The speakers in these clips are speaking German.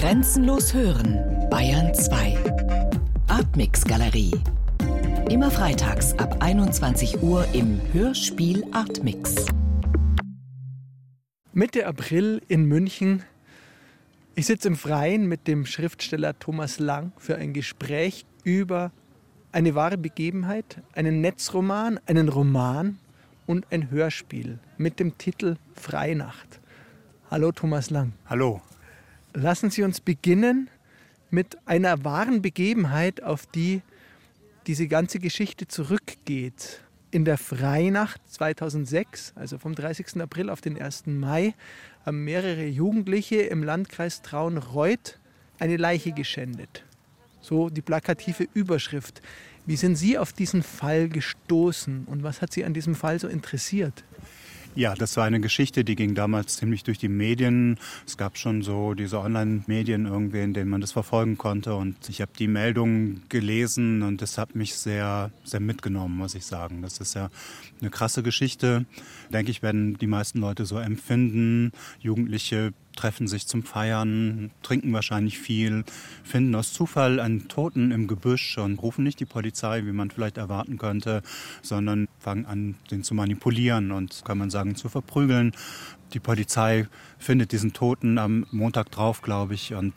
Grenzenlos hören, Bayern 2. Artmix Galerie. Immer freitags ab 21 Uhr im Hörspiel Artmix. Mitte April in München. Ich sitze im Freien mit dem Schriftsteller Thomas Lang für ein Gespräch über eine wahre Begebenheit, einen Netzroman, einen Roman und ein Hörspiel mit dem Titel Freinacht. Hallo Thomas Lang. Hallo. Lassen Sie uns beginnen mit einer wahren Begebenheit, auf die diese ganze Geschichte zurückgeht. In der Freinacht 2006, also vom 30. April auf den 1. Mai, haben mehrere Jugendliche im Landkreis Traunreuth eine Leiche geschändet. So die plakative Überschrift. Wie sind Sie auf diesen Fall gestoßen und was hat Sie an diesem Fall so interessiert? Ja, das war eine Geschichte, die ging damals ziemlich durch die Medien. Es gab schon so diese Online-Medien irgendwie, in denen man das verfolgen konnte. Und ich habe die Meldung gelesen und das hat mich sehr, sehr mitgenommen, muss ich sagen. Das ist ja eine krasse Geschichte. Denke ich, werden die meisten Leute so empfinden. Jugendliche treffen sich zum Feiern, trinken wahrscheinlich viel, finden aus Zufall einen Toten im Gebüsch und rufen nicht die Polizei, wie man vielleicht erwarten könnte, sondern fangen an, den zu manipulieren und kann man sagen, zu verprügeln. Die Polizei findet diesen Toten am Montag drauf, glaube ich, und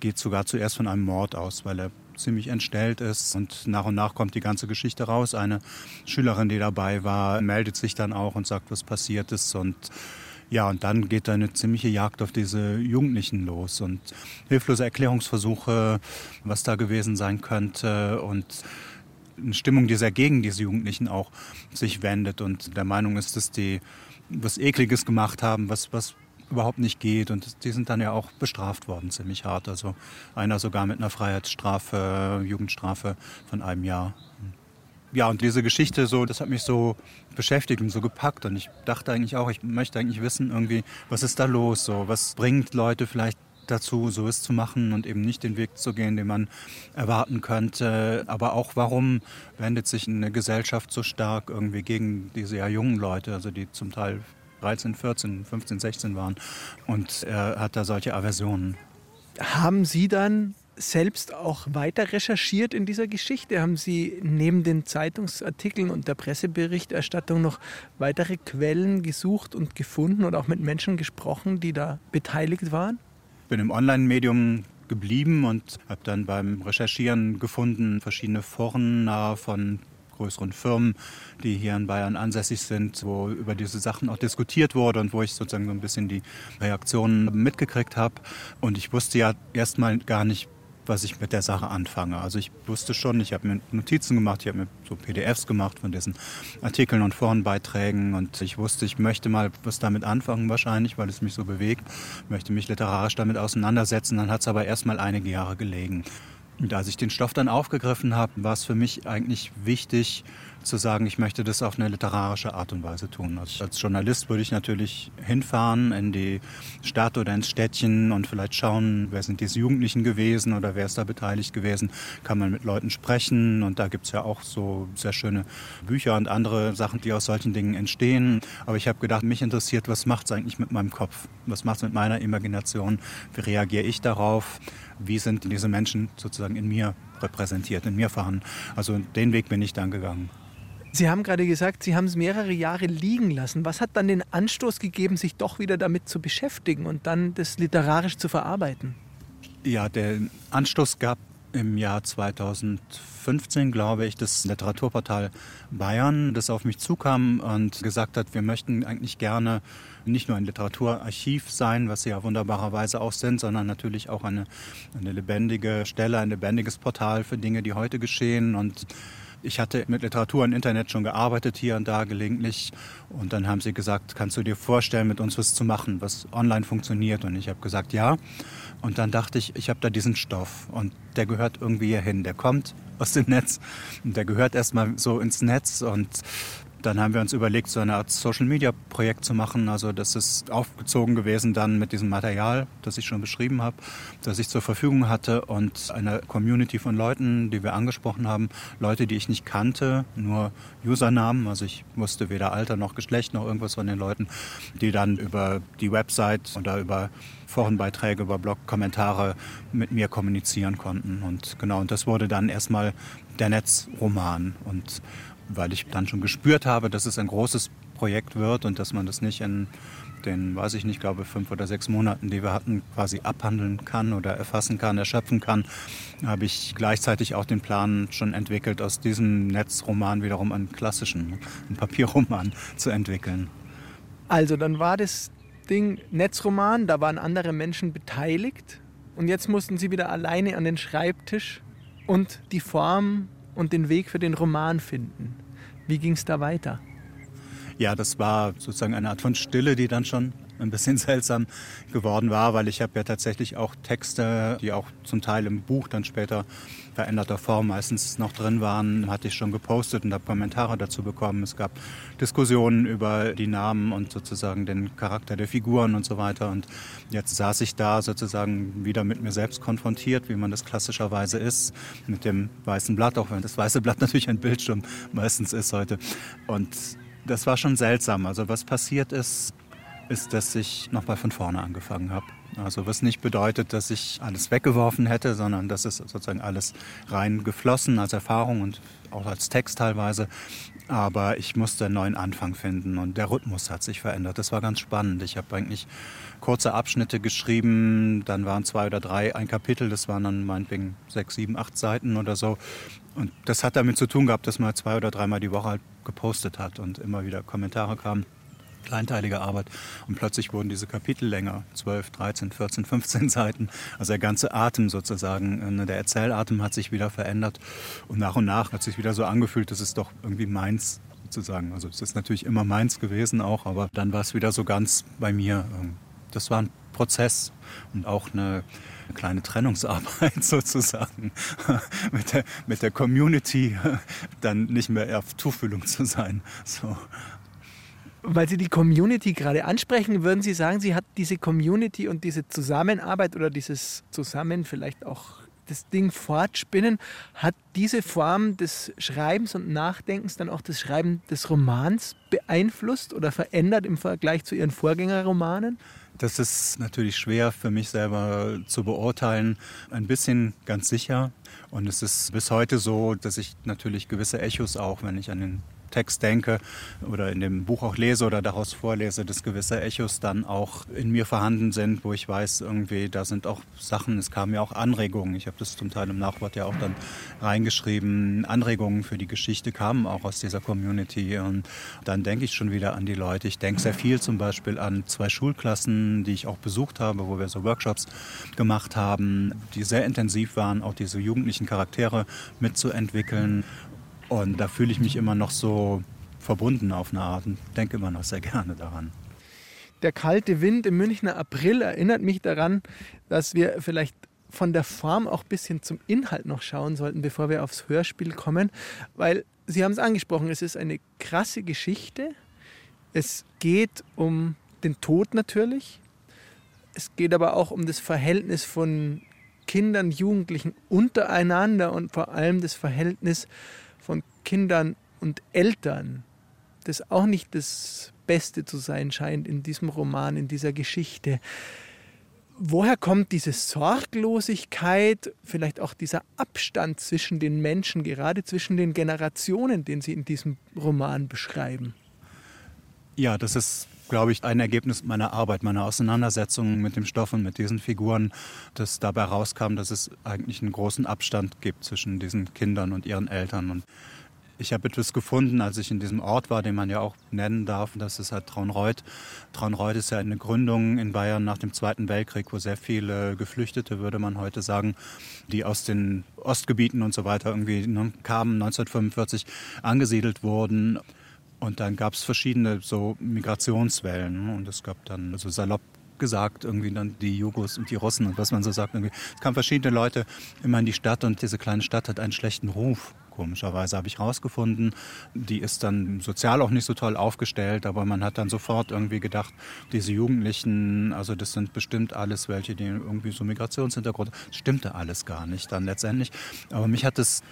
geht sogar zuerst von einem Mord aus, weil er ziemlich entstellt ist. Und nach und nach kommt die ganze Geschichte raus. Eine Schülerin, die dabei war, meldet sich dann auch und sagt, was passiert ist. Und ja, und dann geht eine ziemliche Jagd auf diese Jugendlichen los und hilflose Erklärungsversuche, was da gewesen sein könnte und eine Stimmung, die sehr gegen diese Jugendlichen auch sich wendet und der Meinung ist, dass die was Ekliges gemacht haben, was, was überhaupt nicht geht. Und die sind dann ja auch bestraft worden, ziemlich hart. Also einer sogar mit einer Freiheitsstrafe, Jugendstrafe von einem Jahr ja, und diese Geschichte so, das hat mich so beschäftigt und so gepackt. Und ich dachte eigentlich auch, ich möchte eigentlich wissen, irgendwie, was ist da los? So, was bringt Leute vielleicht dazu, so es zu machen und eben nicht den Weg zu gehen, den man erwarten könnte. Aber auch, warum wendet sich eine Gesellschaft so stark irgendwie gegen diese ja jungen Leute, also die zum Teil 13, 14, 15, 16 waren. Und er hat da solche Aversionen. Haben Sie dann selbst auch weiter recherchiert in dieser Geschichte? Haben Sie neben den Zeitungsartikeln und der Presseberichterstattung noch weitere Quellen gesucht und gefunden und auch mit Menschen gesprochen, die da beteiligt waren? Ich bin im Online-Medium geblieben und habe dann beim Recherchieren gefunden verschiedene Foren von größeren Firmen, die hier in Bayern ansässig sind, wo über diese Sachen auch diskutiert wurde und wo ich sozusagen so ein bisschen die Reaktionen mitgekriegt habe. Und ich wusste ja erstmal gar nicht, was ich mit der Sache anfange. Also ich wusste schon, ich habe mir Notizen gemacht, ich habe mir so PDFs gemacht von diesen Artikeln und Forenbeiträgen und ich wusste, ich möchte mal was damit anfangen wahrscheinlich, weil es mich so bewegt, möchte mich literarisch damit auseinandersetzen. Dann hat es aber erst mal einige Jahre gelegen. Und als ich den Stoff dann aufgegriffen habe, war es für mich eigentlich wichtig, zu sagen, ich möchte das auf eine literarische Art und Weise tun. Also als Journalist würde ich natürlich hinfahren in die Stadt oder ins Städtchen und vielleicht schauen, wer sind diese Jugendlichen gewesen oder wer ist da beteiligt gewesen. Kann man mit Leuten sprechen und da gibt es ja auch so sehr schöne Bücher und andere Sachen, die aus solchen Dingen entstehen. Aber ich habe gedacht, mich interessiert, was macht es eigentlich mit meinem Kopf? Was macht es mit meiner Imagination? Wie reagiere ich darauf? Wie sind diese Menschen sozusagen in mir repräsentiert, in mir vorhanden? Also den Weg bin ich dann gegangen. Sie haben gerade gesagt, Sie haben es mehrere Jahre liegen lassen. Was hat dann den Anstoß gegeben, sich doch wieder damit zu beschäftigen und dann das literarisch zu verarbeiten? Ja, der Anstoß gab im Jahr 2015, glaube ich, das Literaturportal Bayern, das auf mich zukam und gesagt hat, wir möchten eigentlich gerne nicht nur ein Literaturarchiv sein, was sie ja wunderbarerweise auch sind, sondern natürlich auch eine, eine lebendige Stelle, ein lebendiges Portal für Dinge, die heute geschehen und ich hatte mit Literatur und Internet schon gearbeitet, hier und da gelegentlich. Und dann haben sie gesagt, kannst du dir vorstellen, mit uns was zu machen, was online funktioniert? Und ich habe gesagt, ja. Und dann dachte ich, ich habe da diesen Stoff und der gehört irgendwie hier hin. Der kommt aus dem Netz und der gehört erstmal so ins Netz und dann haben wir uns überlegt, so eine Art Social-Media-Projekt zu machen. Also das ist aufgezogen gewesen dann mit diesem Material, das ich schon beschrieben habe, das ich zur Verfügung hatte und einer Community von Leuten, die wir angesprochen haben, Leute, die ich nicht kannte, nur Usernamen, also ich wusste weder Alter noch Geschlecht noch irgendwas von den Leuten, die dann über die Website oder über Forenbeiträge, über Blog-Kommentare mit mir kommunizieren konnten. Und genau, und das wurde dann erstmal der Netzroman. Und weil ich dann schon gespürt habe, dass es ein großes Projekt wird und dass man das nicht in den, weiß ich nicht, glaube fünf oder sechs Monaten, die wir hatten, quasi abhandeln kann oder erfassen kann, erschöpfen kann, habe ich gleichzeitig auch den Plan schon entwickelt, aus diesem Netzroman wiederum einen klassischen, einen Papierroman zu entwickeln. Also dann war das Ding Netzroman, da waren andere Menschen beteiligt und jetzt mussten sie wieder alleine an den Schreibtisch und die Form und den Weg für den Roman finden. Wie ging es da weiter? Ja, das war sozusagen eine Art von Stille, die dann schon ein bisschen seltsam geworden war, weil ich habe ja tatsächlich auch Texte, die auch zum Teil im Buch dann später veränderter Form meistens noch drin waren, hatte ich schon gepostet und habe Kommentare dazu bekommen. Es gab Diskussionen über die Namen und sozusagen den Charakter der Figuren und so weiter. Und jetzt saß ich da sozusagen wieder mit mir selbst konfrontiert, wie man das klassischerweise ist, mit dem weißen Blatt, auch wenn das weiße Blatt natürlich ein Bildschirm meistens ist heute. Und das war schon seltsam. Also was passiert ist, ist, dass ich nochmal von vorne angefangen habe. Also was nicht bedeutet, dass ich alles weggeworfen hätte, sondern dass es sozusagen alles rein geflossen als Erfahrung und auch als Text teilweise. Aber ich musste einen neuen Anfang finden und der Rhythmus hat sich verändert. Das war ganz spannend. Ich habe eigentlich kurze Abschnitte geschrieben, dann waren zwei oder drei ein Kapitel, das waren dann meinetwegen sechs, sieben, acht Seiten oder so. Und das hat damit zu tun gehabt, dass man zwei oder dreimal die Woche halt gepostet hat und immer wieder Kommentare kamen kleinteilige Arbeit. Und plötzlich wurden diese Kapitel länger, 12, 13, 14, 15 Seiten. Also der ganze Atem sozusagen, ne, der Erzählatem hat sich wieder verändert. Und nach und nach hat sich wieder so angefühlt, dass es doch irgendwie meins sozusagen. Also es ist natürlich immer meins gewesen auch, aber dann war es wieder so ganz bei mir. Ähm, das war ein Prozess und auch eine kleine Trennungsarbeit sozusagen mit der, mit der Community dann nicht mehr auf Tuchfühlung zu sein. So. Weil Sie die Community gerade ansprechen, würden Sie sagen, Sie hat diese Community und diese Zusammenarbeit oder dieses Zusammen vielleicht auch das Ding fortspinnen, hat diese Form des Schreibens und Nachdenkens dann auch das Schreiben des Romans beeinflusst oder verändert im Vergleich zu Ihren Vorgängerromanen? Das ist natürlich schwer für mich selber zu beurteilen. Ein bisschen ganz sicher. Und es ist bis heute so, dass ich natürlich gewisse Echos auch, wenn ich an den Text denke oder in dem Buch auch lese oder daraus vorlese, dass gewisse Echos dann auch in mir vorhanden sind, wo ich weiß, irgendwie, da sind auch Sachen, es kamen ja auch Anregungen. Ich habe das zum Teil im Nachwort ja auch dann reingeschrieben. Anregungen für die Geschichte kamen auch aus dieser Community. Und dann denke ich schon wieder an die Leute. Ich denke sehr viel zum Beispiel an zwei Schulklassen, die ich auch besucht habe, wo wir so Workshops gemacht haben, die sehr intensiv waren, auch diese jugendlichen Charaktere mitzuentwickeln. Und da fühle ich mich immer noch so verbunden auf eine Art und denke immer noch sehr gerne daran. Der kalte Wind im Münchner April erinnert mich daran, dass wir vielleicht von der Form auch ein bisschen zum Inhalt noch schauen sollten, bevor wir aufs Hörspiel kommen. Weil Sie haben es angesprochen, es ist eine krasse Geschichte. Es geht um den Tod natürlich. Es geht aber auch um das Verhältnis von Kindern, Jugendlichen untereinander und vor allem das Verhältnis Kindern und Eltern, das auch nicht das Beste zu sein scheint in diesem Roman, in dieser Geschichte. Woher kommt diese Sorglosigkeit, vielleicht auch dieser Abstand zwischen den Menschen, gerade zwischen den Generationen, den Sie in diesem Roman beschreiben? Ja, das ist, glaube ich, ein Ergebnis meiner Arbeit, meiner Auseinandersetzung mit dem Stoff und mit diesen Figuren, dass dabei rauskam, dass es eigentlich einen großen Abstand gibt zwischen diesen Kindern und ihren Eltern. Und ich habe etwas gefunden, als ich in diesem Ort war, den man ja auch nennen darf, das ist halt Traunreuth. Traunreuth ist ja eine Gründung in Bayern nach dem Zweiten Weltkrieg, wo sehr viele Geflüchtete, würde man heute sagen, die aus den Ostgebieten und so weiter irgendwie ne, kamen, 1945 angesiedelt wurden. Und dann gab es verschiedene so Migrationswellen. Und es gab dann, also salopp gesagt, irgendwie dann die Jugos und die Russen und was man so sagt. Irgendwie. Es kamen verschiedene Leute immer in die Stadt und diese kleine Stadt hat einen schlechten Ruf komischerweise habe ich rausgefunden. Die ist dann sozial auch nicht so toll aufgestellt, aber man hat dann sofort irgendwie gedacht, diese Jugendlichen, also das sind bestimmt alles welche, die irgendwie so Migrationshintergrund, das stimmte alles gar nicht dann letztendlich. Aber mich hat es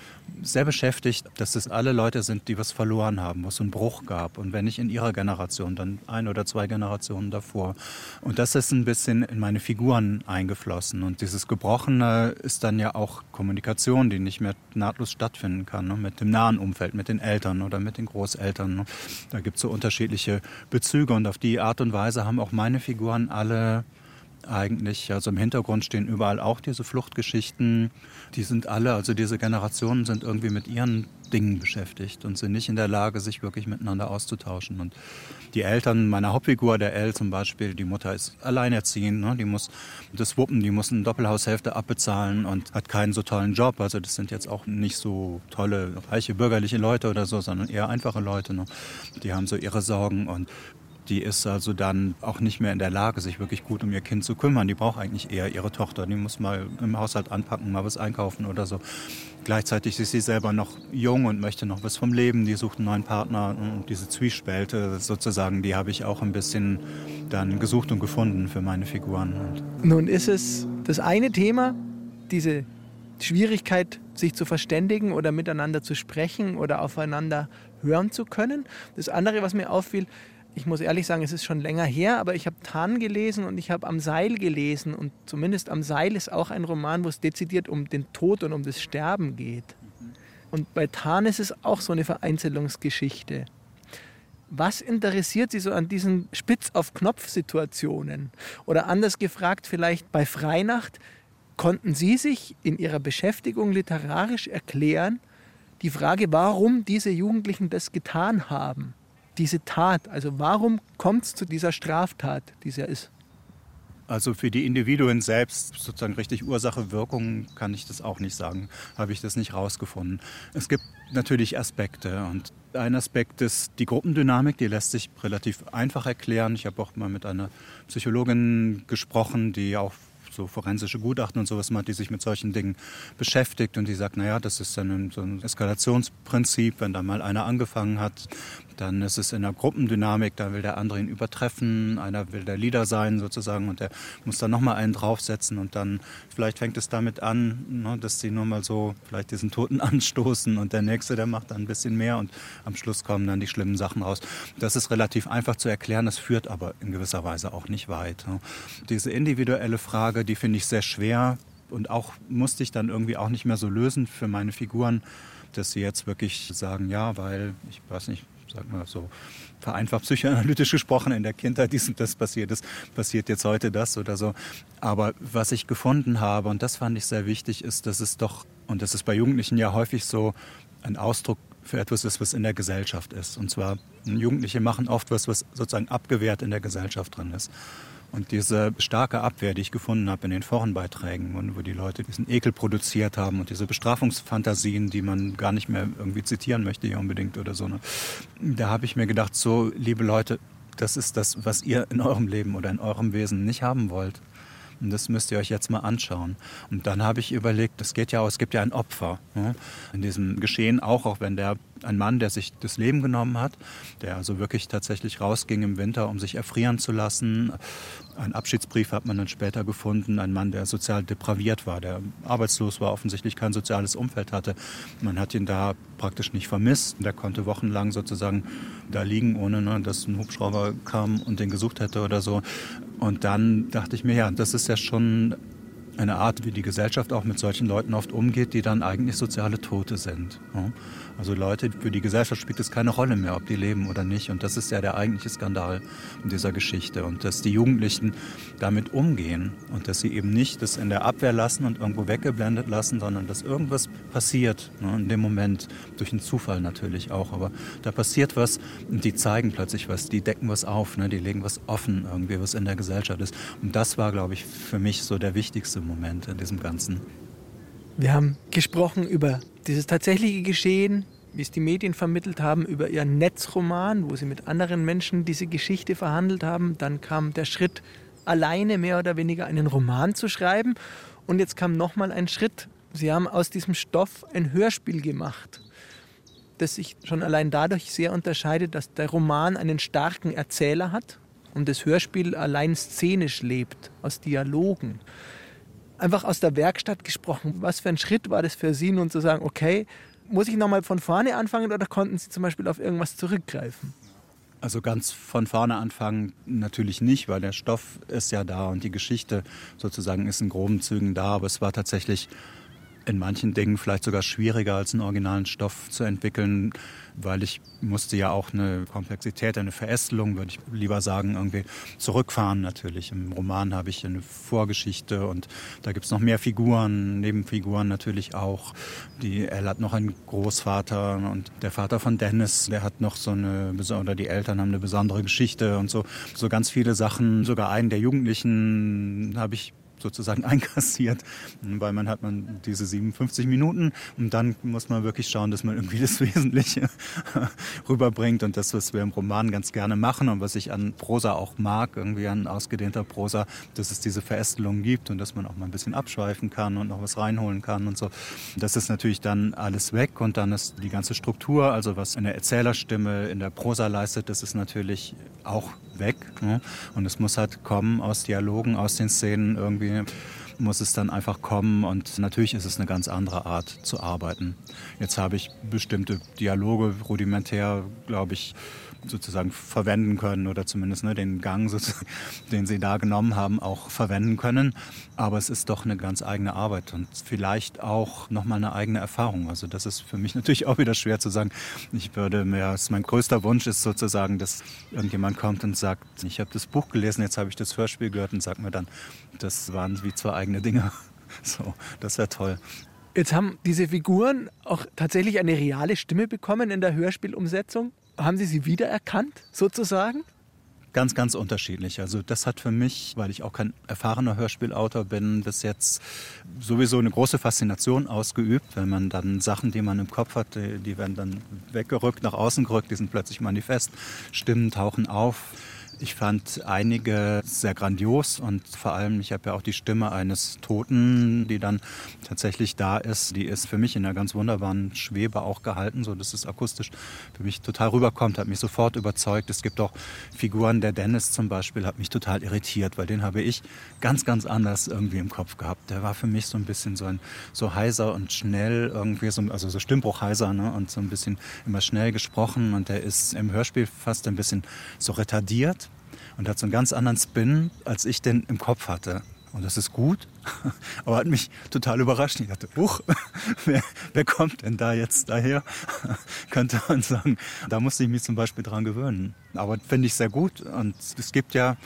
sehr beschäftigt, dass es alle Leute sind, die was verloren haben, wo es einen Bruch gab. Und wenn nicht in ihrer Generation, dann ein oder zwei Generationen davor. Und das ist ein bisschen in meine Figuren eingeflossen. Und dieses Gebrochene ist dann ja auch Kommunikation, die nicht mehr nahtlos stattfinden kann, ne? mit dem nahen Umfeld, mit den Eltern oder mit den Großeltern. Ne? Da gibt es so unterschiedliche Bezüge und auf die Art und Weise haben auch meine Figuren alle eigentlich, also im Hintergrund stehen überall auch diese Fluchtgeschichten. Die sind alle, also diese Generationen sind irgendwie mit ihren Dingen beschäftigt und sind nicht in der Lage, sich wirklich miteinander auszutauschen. Und die Eltern meiner Hauptfigur, der Elle zum Beispiel, die Mutter ist alleinerziehend, ne? die muss das wuppen, die muss eine Doppelhaushälfte abbezahlen und hat keinen so tollen Job. Also das sind jetzt auch nicht so tolle, reiche bürgerliche Leute oder so, sondern eher einfache Leute. Ne? Die haben so ihre Sorgen und die ist also dann auch nicht mehr in der Lage, sich wirklich gut um ihr Kind zu kümmern. Die braucht eigentlich eher ihre Tochter. Die muss mal im Haushalt anpacken, mal was einkaufen oder so. Gleichzeitig ist sie selber noch jung und möchte noch was vom Leben. Die sucht einen neuen Partner. Und diese Zwiespälte sozusagen, die habe ich auch ein bisschen dann gesucht und gefunden für meine Figuren. Nun ist es das eine Thema, diese Schwierigkeit, sich zu verständigen oder miteinander zu sprechen oder aufeinander hören zu können. Das andere, was mir auffiel, ich muss ehrlich sagen, es ist schon länger her, aber ich habe Tan gelesen und ich habe Am Seil gelesen. Und zumindest Am Seil ist auch ein Roman, wo es dezidiert um den Tod und um das Sterben geht. Und bei Tan ist es auch so eine Vereinzelungsgeschichte. Was interessiert Sie so an diesen Spitz-auf-Knopf-Situationen? Oder anders gefragt, vielleicht bei Freinacht, konnten Sie sich in Ihrer Beschäftigung literarisch erklären, die Frage, warum diese Jugendlichen das getan haben? Diese Tat? Also warum kommt es zu dieser Straftat, die es ja ist? Also für die Individuen selbst, sozusagen richtig Ursache-Wirkung, kann ich das auch nicht sagen. Habe ich das nicht rausgefunden. Es gibt natürlich Aspekte und ein Aspekt ist die Gruppendynamik, die lässt sich relativ einfach erklären. Ich habe auch mal mit einer Psychologin gesprochen, die auch so forensische Gutachten und sowas macht, die sich mit solchen Dingen beschäftigt und die sagt, naja, das ist dann so ein Eskalationsprinzip, wenn da mal einer angefangen hat, dann ist es in der Gruppendynamik, da will der andere ihn übertreffen, einer will der Leader sein sozusagen und der muss dann nochmal einen draufsetzen und dann vielleicht fängt es damit an, ne, dass sie nur mal so vielleicht diesen Toten anstoßen und der Nächste, der macht dann ein bisschen mehr und am Schluss kommen dann die schlimmen Sachen raus. Das ist relativ einfach zu erklären, das führt aber in gewisser Weise auch nicht weit. Ne. Diese individuelle Frage, die finde ich sehr schwer und auch musste ich dann irgendwie auch nicht mehr so lösen für meine Figuren, dass sie jetzt wirklich sagen, ja, weil, ich weiß nicht, sag mal so vereinfacht psychoanalytisch gesprochen, in der Kindheit dies und das passiert ist, passiert jetzt heute das oder so. Aber was ich gefunden habe, und das fand ich sehr wichtig, ist, dass es doch, und das ist bei Jugendlichen ja häufig so, ein Ausdruck für etwas ist, was in der Gesellschaft ist. Und zwar, Jugendliche machen oft was, was sozusagen abgewehrt in der Gesellschaft drin ist. Und diese starke Abwehr, die ich gefunden habe in den Forenbeiträgen, wo die Leute diesen Ekel produziert haben und diese Bestrafungsfantasien, die man gar nicht mehr irgendwie zitieren möchte hier unbedingt oder so, ne? da habe ich mir gedacht, so liebe Leute, das ist das, was ihr in eurem Leben oder in eurem Wesen nicht haben wollt. Und das müsst ihr euch jetzt mal anschauen. Und dann habe ich überlegt, es geht ja auch, es gibt ja ein Opfer ne? in diesem Geschehen, auch, auch wenn der ein Mann, der sich das Leben genommen hat, der also wirklich tatsächlich rausging im Winter, um sich erfrieren zu lassen. Ein Abschiedsbrief hat man dann später gefunden, ein Mann, der sozial depraviert war, der arbeitslos war, offensichtlich kein soziales Umfeld hatte. Man hat ihn da praktisch nicht vermisst. Der konnte wochenlang sozusagen da liegen, ohne ne, dass ein Hubschrauber kam und den gesucht hätte oder so. Und dann dachte ich mir, ja, das ist ja schon eine Art, wie die Gesellschaft auch mit solchen Leuten oft umgeht, die dann eigentlich soziale Tote sind. Also Leute, für die Gesellschaft spielt es keine Rolle mehr, ob die leben oder nicht. Und das ist ja der eigentliche Skandal in dieser Geschichte. Und dass die Jugendlichen damit umgehen und dass sie eben nicht das in der Abwehr lassen und irgendwo weggeblendet lassen, sondern dass irgendwas passiert, ne, in dem Moment, durch einen Zufall natürlich auch. Aber da passiert was und die zeigen plötzlich was, die decken was auf, ne, die legen was offen, irgendwie, was in der Gesellschaft ist. Und das war, glaube ich, für mich so der wichtigste Moment in diesem Ganzen. Wir haben gesprochen über dieses tatsächliche Geschehen, wie es die Medien vermittelt haben, über ihren Netzroman, wo sie mit anderen Menschen diese Geschichte verhandelt haben. Dann kam der Schritt, alleine mehr oder weniger einen Roman zu schreiben. Und jetzt kam nochmal ein Schritt. Sie haben aus diesem Stoff ein Hörspiel gemacht. das sich schon allein dadurch sehr unterscheidet, dass der Roman einen starken Erzähler hat und das Hörspiel allein szenisch lebt, aus Dialogen. Einfach aus der Werkstatt gesprochen, was für ein Schritt war das für Sie nun zu sagen, okay, muss ich nochmal von vorne anfangen oder konnten Sie zum Beispiel auf irgendwas zurückgreifen? Also ganz von vorne anfangen natürlich nicht, weil der Stoff ist ja da und die Geschichte sozusagen ist in groben Zügen da. Aber es war tatsächlich in manchen Dingen vielleicht sogar schwieriger als einen originalen Stoff zu entwickeln, weil ich musste ja auch eine Komplexität, eine Verästelung, würde ich lieber sagen, irgendwie zurückfahren natürlich. Im Roman habe ich eine Vorgeschichte und da gibt es noch mehr Figuren, Nebenfiguren natürlich auch. Die Elle hat noch einen Großvater und der Vater von Dennis, der hat noch so eine, oder die Eltern haben eine besondere Geschichte und so, so ganz viele Sachen. Sogar einen der Jugendlichen habe ich sozusagen einkassiert, weil man hat man diese 57 Minuten und dann muss man wirklich schauen, dass man irgendwie das Wesentliche rüberbringt und das, was wir im Roman ganz gerne machen und was ich an Prosa auch mag, irgendwie an ausgedehnter Prosa, dass es diese Verästelung gibt und dass man auch mal ein bisschen abschweifen kann und noch was reinholen kann und so. Das ist natürlich dann alles weg und dann ist die ganze Struktur, also was eine Erzählerstimme in der Prosa leistet, das ist natürlich auch weg. Ne? Und es muss halt kommen aus Dialogen, aus den Szenen irgendwie muss es dann einfach kommen und natürlich ist es eine ganz andere Art zu arbeiten. Jetzt habe ich bestimmte Dialoge rudimentär, glaube ich, sozusagen verwenden können oder zumindest ne, den Gang, den sie da genommen haben, auch verwenden können. Aber es ist doch eine ganz eigene Arbeit und vielleicht auch nochmal eine eigene Erfahrung. Also das ist für mich natürlich auch wieder schwer zu sagen. Ich würde mir, mein größter Wunsch ist sozusagen, dass irgendjemand kommt und sagt, ich habe das Buch gelesen, jetzt habe ich das Hörspiel gehört und sagt mir dann, das waren wie zwei eigene Dinge. So, das wäre toll. Jetzt haben diese Figuren auch tatsächlich eine reale Stimme bekommen in der Hörspielumsetzung. Haben Sie sie wiedererkannt, sozusagen? Ganz, ganz unterschiedlich. Also das hat für mich, weil ich auch kein erfahrener Hörspielautor bin, bis jetzt sowieso eine große Faszination ausgeübt, wenn man dann Sachen, die man im Kopf hat, die werden dann weggerückt, nach außen gerückt, die sind plötzlich manifest, Stimmen tauchen auf. Ich fand einige sehr grandios und vor allem, ich habe ja auch die Stimme eines Toten, die dann tatsächlich da ist. Die ist für mich in einer ganz wunderbaren Schwebe auch gehalten, so dass es akustisch für mich total rüberkommt, hat mich sofort überzeugt. Es gibt auch Figuren, der Dennis zum Beispiel, hat mich total irritiert, weil den habe ich ganz, ganz anders irgendwie im Kopf gehabt. Der war für mich so ein bisschen so ein so heiser und schnell irgendwie, so, also so Stimmbruchheiser ne? und so ein bisschen immer schnell gesprochen und der ist im Hörspiel fast ein bisschen so retardiert und hat so einen ganz anderen Spin, als ich den im Kopf hatte. Und das ist gut, aber hat mich total überrascht. Ich dachte, huch, wer, wer kommt denn da jetzt daher? Könnte man sagen. Da musste ich mich zum Beispiel dran gewöhnen. Aber finde ich sehr gut. Und es gibt ja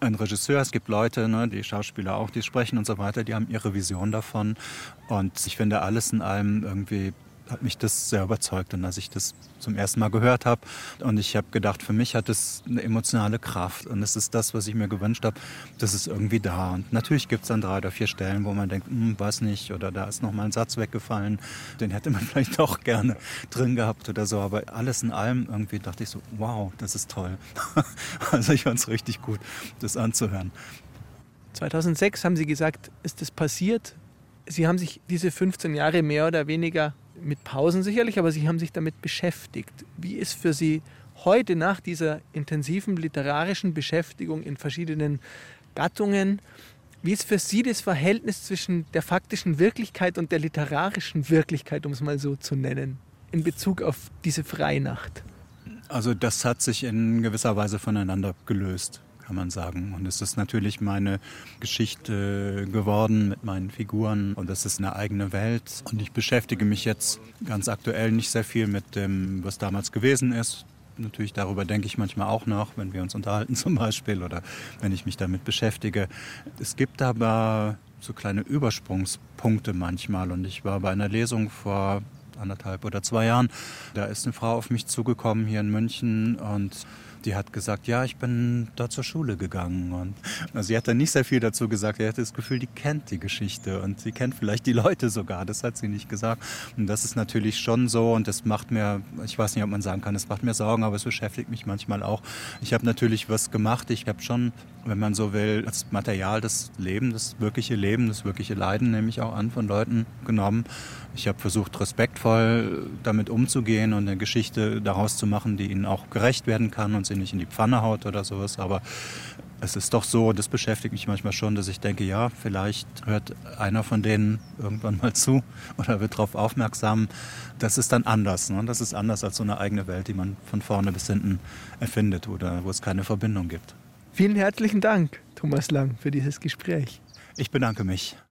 einen Regisseur, es gibt Leute, ne, die Schauspieler auch, die sprechen und so weiter, die haben ihre Vision davon. Und ich finde alles in allem irgendwie hat mich das sehr überzeugt. Und als ich das zum ersten Mal gehört habe und ich habe gedacht, für mich hat es eine emotionale Kraft und es ist das, was ich mir gewünscht habe, das ist irgendwie da. Und natürlich gibt es dann drei oder vier Stellen, wo man denkt, hm, weiß nicht, oder da ist noch mal ein Satz weggefallen, den hätte man vielleicht doch gerne drin gehabt oder so. Aber alles in allem irgendwie dachte ich so, wow, das ist toll. also ich fand es richtig gut, das anzuhören. 2006 haben Sie gesagt, ist das passiert. Sie haben sich diese 15 Jahre mehr oder weniger mit Pausen sicherlich, aber Sie haben sich damit beschäftigt. Wie ist für Sie heute nach dieser intensiven literarischen Beschäftigung in verschiedenen Gattungen, wie ist für Sie das Verhältnis zwischen der faktischen Wirklichkeit und der literarischen Wirklichkeit, um es mal so zu nennen, in Bezug auf diese Freinacht? Also das hat sich in gewisser Weise voneinander gelöst kann man sagen. Und es ist natürlich meine Geschichte geworden mit meinen Figuren und es ist eine eigene Welt. Und ich beschäftige mich jetzt ganz aktuell nicht sehr viel mit dem, was damals gewesen ist. Natürlich darüber denke ich manchmal auch nach, wenn wir uns unterhalten zum Beispiel oder wenn ich mich damit beschäftige. Es gibt aber so kleine Übersprungspunkte manchmal und ich war bei einer Lesung vor anderthalb oder zwei Jahren. Da ist eine Frau auf mich zugekommen hier in München und die hat gesagt, ja, ich bin da zur Schule gegangen. Und also sie hat dann nicht sehr viel dazu gesagt. Sie hatte das Gefühl, die kennt die Geschichte und sie kennt vielleicht die Leute sogar. Das hat sie nicht gesagt. Und das ist natürlich schon so und das macht mir, ich weiß nicht, ob man sagen kann, es macht mir Sorgen, aber es beschäftigt mich manchmal auch. Ich habe natürlich was gemacht. Ich habe schon, wenn man so will, das Material das Leben, das wirkliche Leben, das wirkliche Leiden nehme ich auch an von Leuten genommen. Ich habe versucht, respektvoll damit umzugehen und eine Geschichte daraus zu machen, die ihnen auch gerecht werden kann und sie nicht in die Pfanne haut oder sowas. Aber es ist doch so, das beschäftigt mich manchmal schon, dass ich denke, ja, vielleicht hört einer von denen irgendwann mal zu oder wird darauf aufmerksam. Das ist dann anders. Ne? Das ist anders als so eine eigene Welt, die man von vorne bis hinten erfindet oder wo es keine Verbindung gibt. Vielen herzlichen Dank, Thomas Lang, für dieses Gespräch. Ich bedanke mich.